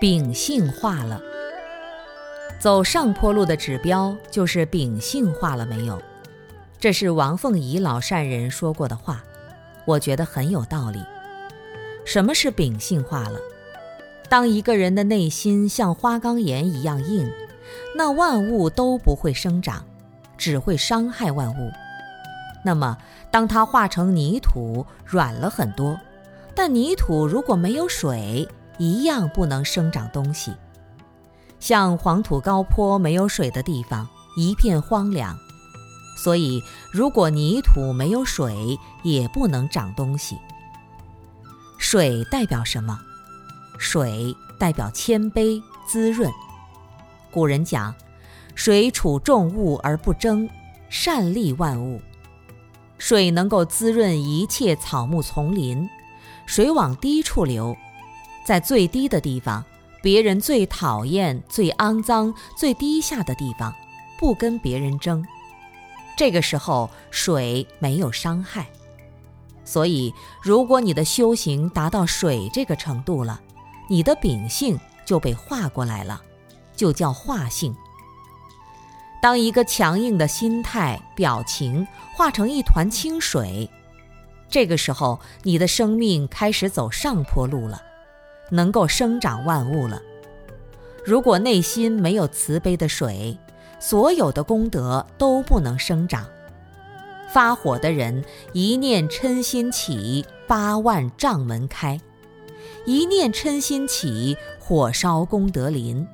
秉性化了。走上坡路的指标就是秉性化了没有？这是王凤仪老善人说过的话，我觉得很有道理。什么是秉性化了？当一个人的内心像花岗岩一样硬，那万物都不会生长，只会伤害万物。那么，当它化成泥土，软了很多，但泥土如果没有水，一样不能生长东西。像黄土高坡没有水的地方，一片荒凉。所以，如果泥土没有水，也不能长东西。水代表什么？水代表谦卑、滋润。古人讲：“水处众物而不争，善利万物。”水能够滋润一切草木丛林。水往低处流，在最低的地方，别人最讨厌、最肮脏、最低下的地方，不跟别人争。这个时候，水没有伤害。所以，如果你的修行达到水这个程度了，你的秉性就被化过来了，就叫化性。当一个强硬的心态、表情化成一团清水，这个时候你的生命开始走上坡路了，能够生长万物了。如果内心没有慈悲的水，所有的功德都不能生长。发火的人一念嗔心起，八万丈门开。一念嗔心起，火烧功德林，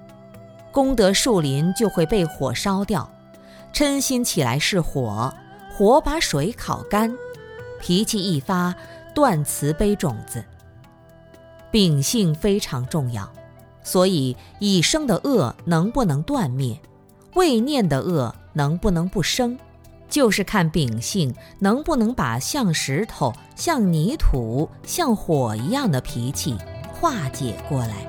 功德树林就会被火烧掉。嗔心起来是火，火把水烤干，脾气一发断慈悲种子。秉性非常重要，所以已生的恶能不能断灭，未念的恶能不能不生。就是看秉性能不能把像石头、像泥土、像火一样的脾气化解过来。